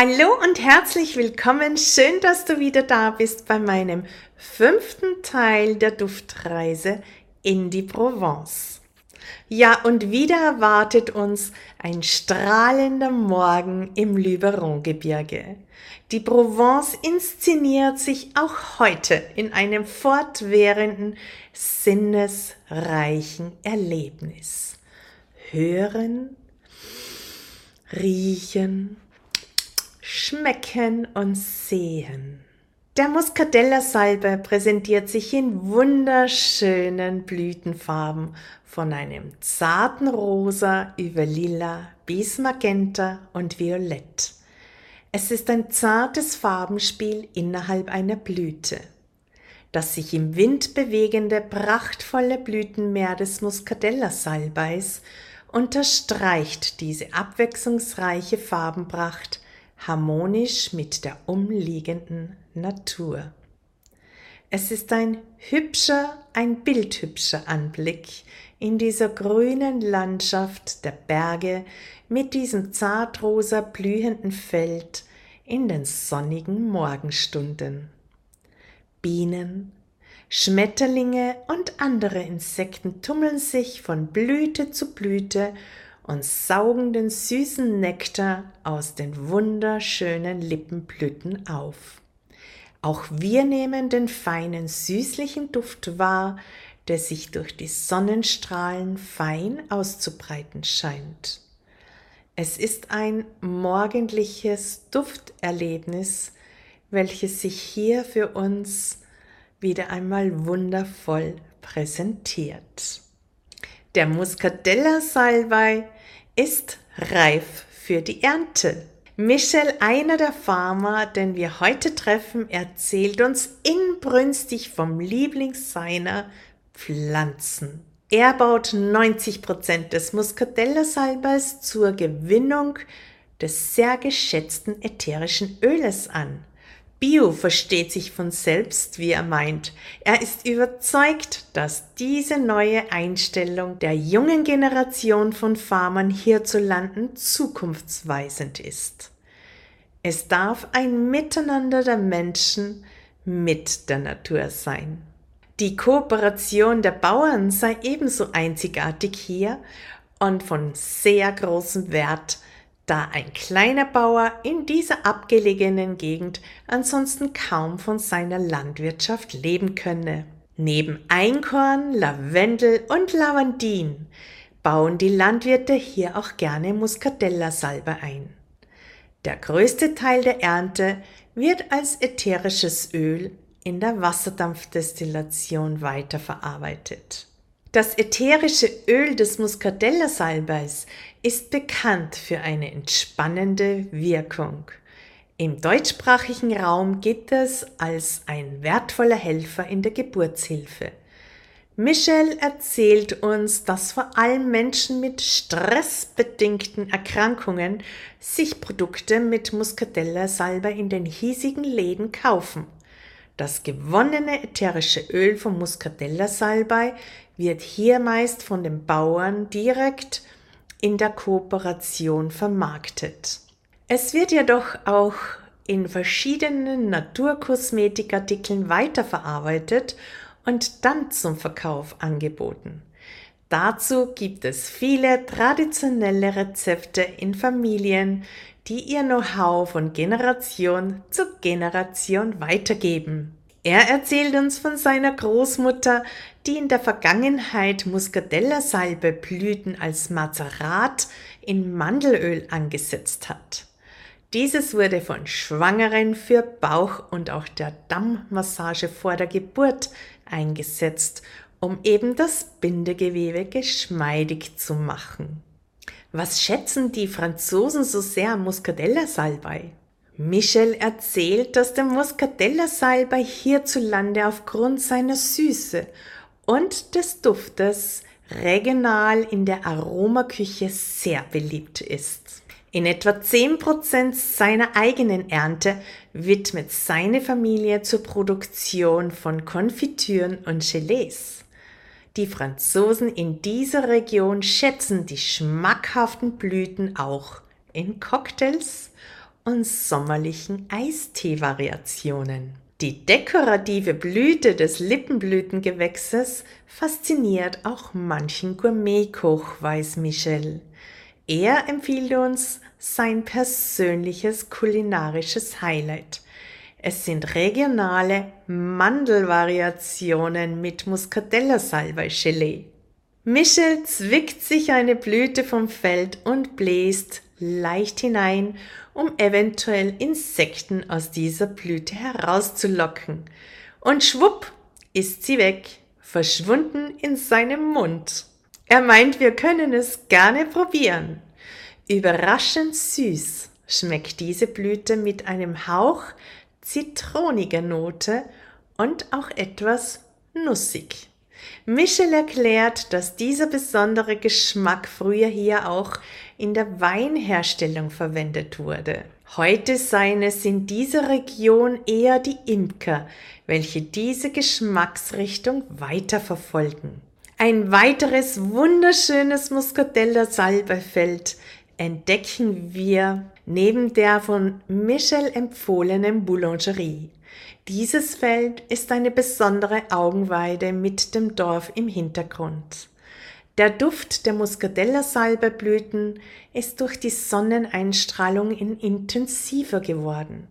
Hallo und herzlich willkommen. Schön, dass du wieder da bist bei meinem fünften Teil der Duftreise in die Provence. Ja, und wieder erwartet uns ein strahlender Morgen im Luberon-Gebirge. Die Provence inszeniert sich auch heute in einem fortwährenden, sinnesreichen Erlebnis. Hören, riechen, schmecken und sehen. Der Muscatella-Salbe präsentiert sich in wunderschönen Blütenfarben von einem zarten Rosa über Lila bis Magenta und Violett. Es ist ein zartes Farbenspiel innerhalb einer Blüte. Das sich im Wind bewegende, prachtvolle Blütenmeer des Muscatella-Salbeis unterstreicht diese abwechslungsreiche Farbenpracht harmonisch mit der umliegenden Natur. Es ist ein hübscher, ein bildhübscher Anblick in dieser grünen Landschaft der Berge mit diesem zartrosa blühenden Feld in den sonnigen Morgenstunden. Bienen, Schmetterlinge und andere Insekten tummeln sich von Blüte zu Blüte und saugen den süßen Nektar aus den wunderschönen Lippenblüten auf. Auch wir nehmen den feinen süßlichen Duft wahr, der sich durch die Sonnenstrahlen fein auszubreiten scheint. Es ist ein morgendliches Dufterlebnis, welches sich hier für uns wieder einmal wundervoll präsentiert. Der Muscatella Salbei ist reif für die Ernte. Michel, einer der Farmer, den wir heute treffen, erzählt uns inbrünstig vom Lieblings seiner Pflanzen. Er baut 90 Prozent des Muscatella-Salbeis zur Gewinnung des sehr geschätzten ätherischen Öles an. Bio versteht sich von selbst, wie er meint. Er ist überzeugt, dass diese neue Einstellung der jungen Generation von Farmern hierzulande zukunftsweisend ist. Es darf ein Miteinander der Menschen mit der Natur sein. Die Kooperation der Bauern sei ebenso einzigartig hier und von sehr großem Wert, da ein kleiner Bauer in dieser abgelegenen Gegend ansonsten kaum von seiner Landwirtschaft leben könne. Neben Einkorn, Lavendel und Lavandin bauen die Landwirte hier auch gerne Muscatella-Salbe ein. Der größte Teil der Ernte wird als ätherisches Öl in der Wasserdampfdestillation weiterverarbeitet. Das ätherische Öl des Muscatella-Salbeis ist bekannt für eine entspannende Wirkung. Im deutschsprachigen Raum gilt es als ein wertvoller Helfer in der Geburtshilfe. Michel erzählt uns, dass vor allem Menschen mit stressbedingten Erkrankungen sich Produkte mit Muscatella-Salbei in den hiesigen Läden kaufen. Das gewonnene ätherische Öl vom Muscatella-Salbei wird hier meist von den Bauern direkt in der Kooperation vermarktet. Es wird jedoch auch in verschiedenen Naturkosmetikartikeln weiterverarbeitet und dann zum Verkauf angeboten. Dazu gibt es viele traditionelle Rezepte in Familien, die ihr Know-how von Generation zu Generation weitergeben. Er erzählt uns von seiner Großmutter, die in der Vergangenheit Muscatella-Salbe-Blüten als Mazerat in Mandelöl angesetzt hat. Dieses wurde von Schwangeren für Bauch- und auch der Dammmassage vor der Geburt eingesetzt, um eben das Bindegewebe geschmeidig zu machen. Was schätzen die Franzosen so sehr am Muscatella-Salbei? Michel erzählt, dass der Muscatella-Salbei hierzulande aufgrund seiner Süße und des Duftes regional in der Aromaküche sehr beliebt ist. In etwa 10% seiner eigenen Ernte widmet seine Familie zur Produktion von Konfitüren und Gelees. Die Franzosen in dieser Region schätzen die schmackhaften Blüten auch in Cocktails und sommerlichen Eistee-Variationen. Die dekorative Blüte des Lippenblütengewächses fasziniert auch manchen Gourmetkoch, weiß Michel. Er empfiehlt uns sein persönliches kulinarisches Highlight. Es sind regionale Mandelvariationen mit Muscatella-Salbei-Gelee. Michel zwickt sich eine Blüte vom Feld und bläst leicht hinein, um eventuell Insekten aus dieser Blüte herauszulocken. Und schwupp ist sie weg, verschwunden in seinem Mund. Er meint, wir können es gerne probieren. Überraschend süß schmeckt diese Blüte mit einem Hauch zitroniger Note und auch etwas nussig. Michel erklärt, dass dieser besondere Geschmack früher hier auch in der Weinherstellung verwendet wurde. Heute seien es in dieser Region eher die Imker, welche diese Geschmacksrichtung weiterverfolgen. Ein weiteres wunderschönes Muscatella Salbeifeld entdecken wir neben der von Michel empfohlenen Boulangerie. Dieses Feld ist eine besondere Augenweide mit dem Dorf im Hintergrund. Der Duft der Muscatella-Salbeblüten ist durch die Sonneneinstrahlung intensiver geworden.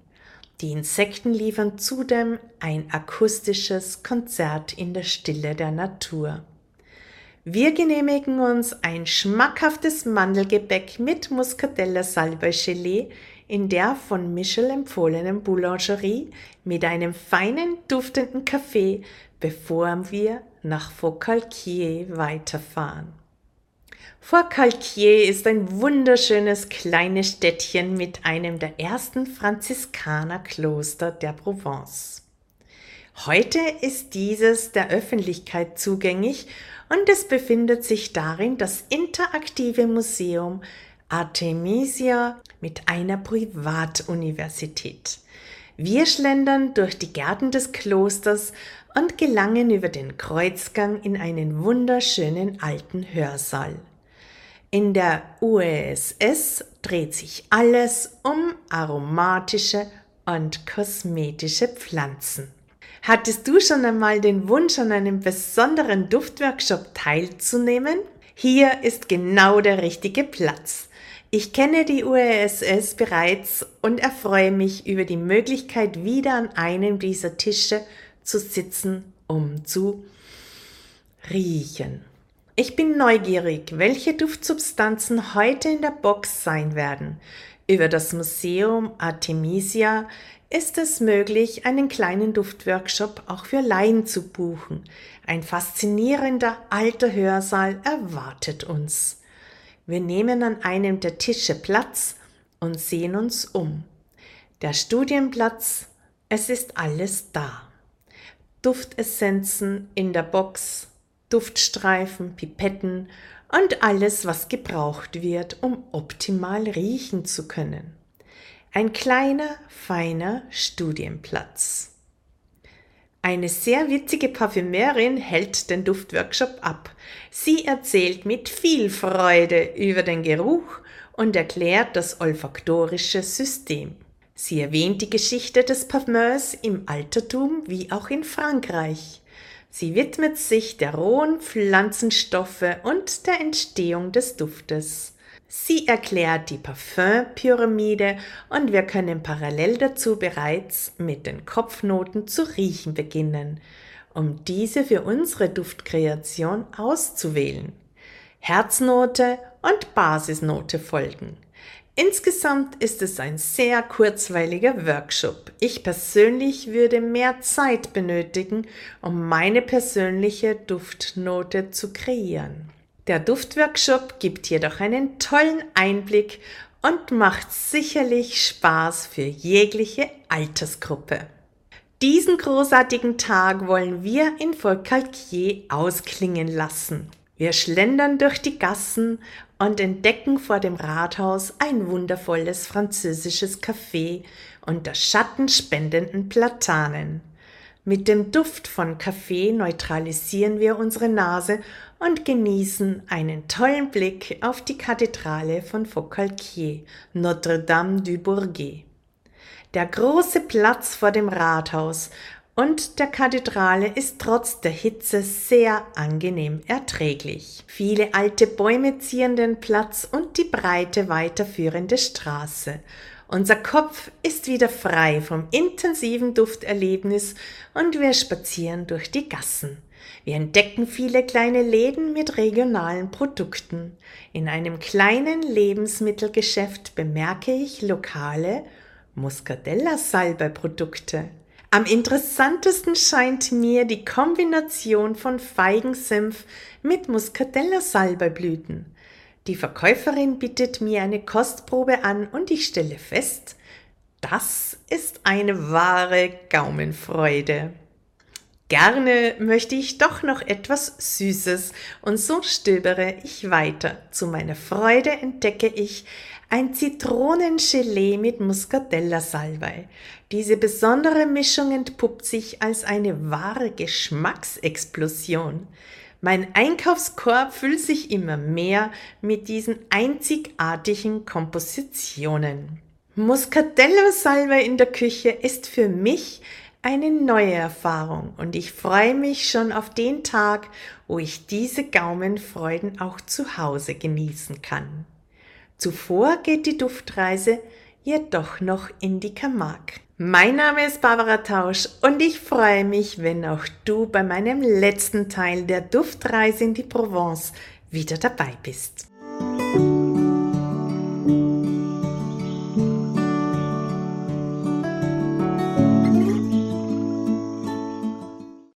Die Insekten liefern zudem ein akustisches Konzert in der Stille der Natur. Wir genehmigen uns ein schmackhaftes Mandelgebäck mit Muscatella Salbei-Gelee in der von Michel empfohlenen Boulangerie mit einem feinen, duftenden Kaffee, bevor wir nach Faucalquier weiterfahren. Faucalquier ist ein wunderschönes kleines Städtchen mit einem der ersten Franziskanerkloster der Provence. Heute ist dieses der Öffentlichkeit zugänglich und es befindet sich darin das interaktive Museum Artemisia mit einer Privatuniversität. Wir schlendern durch die Gärten des Klosters und gelangen über den Kreuzgang in einen wunderschönen alten Hörsaal. In der UESS dreht sich alles um aromatische und kosmetische Pflanzen. Hattest du schon einmal den Wunsch, an einem besonderen Duftworkshop teilzunehmen? Hier ist genau der richtige Platz. Ich kenne die URSS bereits und erfreue mich über die Möglichkeit, wieder an einem dieser Tische zu sitzen, um zu riechen. Ich bin neugierig, welche Duftsubstanzen heute in der Box sein werden. Über das Museum Artemisia ist es möglich, einen kleinen Duftworkshop auch für Laien zu buchen. Ein faszinierender alter Hörsaal erwartet uns. Wir nehmen an einem der Tische Platz und sehen uns um. Der Studienplatz, es ist alles da. Duftessenzen in der Box, Duftstreifen, Pipetten und alles, was gebraucht wird, um optimal riechen zu können. Ein kleiner, feiner Studienplatz. Eine sehr witzige Parfümerin hält den Duftworkshop ab. Sie erzählt mit viel Freude über den Geruch und erklärt das olfaktorische System. Sie erwähnt die Geschichte des Parfums im Altertum wie auch in Frankreich. Sie widmet sich der rohen Pflanzenstoffe und der Entstehung des Duftes. Sie erklärt die Parfümpyramide und wir können parallel dazu bereits mit den Kopfnoten zu riechen beginnen, um diese für unsere Duftkreation auszuwählen. Herznote und Basisnote folgen. Insgesamt ist es ein sehr kurzweiliger Workshop. Ich persönlich würde mehr Zeit benötigen, um meine persönliche Duftnote zu kreieren. Der Duftworkshop gibt jedoch einen tollen Einblick und macht sicherlich Spaß für jegliche Altersgruppe. Diesen großartigen Tag wollen wir in Volcalquier ausklingen lassen. Wir schlendern durch die Gassen und entdecken vor dem Rathaus ein wundervolles französisches Café unter schattenspendenden Platanen. Mit dem Duft von Kaffee neutralisieren wir unsere Nase und genießen einen tollen Blick auf die Kathedrale von Faucalquier, Notre-Dame du Bourget. Der große Platz vor dem Rathaus und der Kathedrale ist trotz der Hitze sehr angenehm erträglich. Viele alte Bäume zieren den Platz und die breite weiterführende Straße. Unser Kopf ist wieder frei vom intensiven Dufterlebnis und wir spazieren durch die Gassen. Wir entdecken viele kleine Läden mit regionalen Produkten. In einem kleinen Lebensmittelgeschäft bemerke ich lokale Muscadella-Salbei-Produkte. Am interessantesten scheint mir die Kombination von Feigensenf mit Muscadella-Salbeiblüten. Die Verkäuferin bittet mir eine Kostprobe an und ich stelle fest, das ist eine wahre Gaumenfreude. Gerne möchte ich doch noch etwas Süßes und so stöbere ich weiter. Zu meiner Freude entdecke ich ein Zitronengelee mit Muscadella-Salbei. Diese besondere Mischung entpuppt sich als eine wahre Geschmacksexplosion. Mein Einkaufskorb füllt sich immer mehr mit diesen einzigartigen Kompositionen. Muscadella-Salbei in der Küche ist für mich eine neue Erfahrung und ich freue mich schon auf den Tag, wo ich diese Gaumenfreuden auch zu Hause genießen kann. Zuvor geht die Duftreise jedoch noch in die Camargue. Mein Name ist Barbara Tausch und ich freue mich, wenn auch du bei meinem letzten Teil der Duftreise in die Provence wieder dabei bist.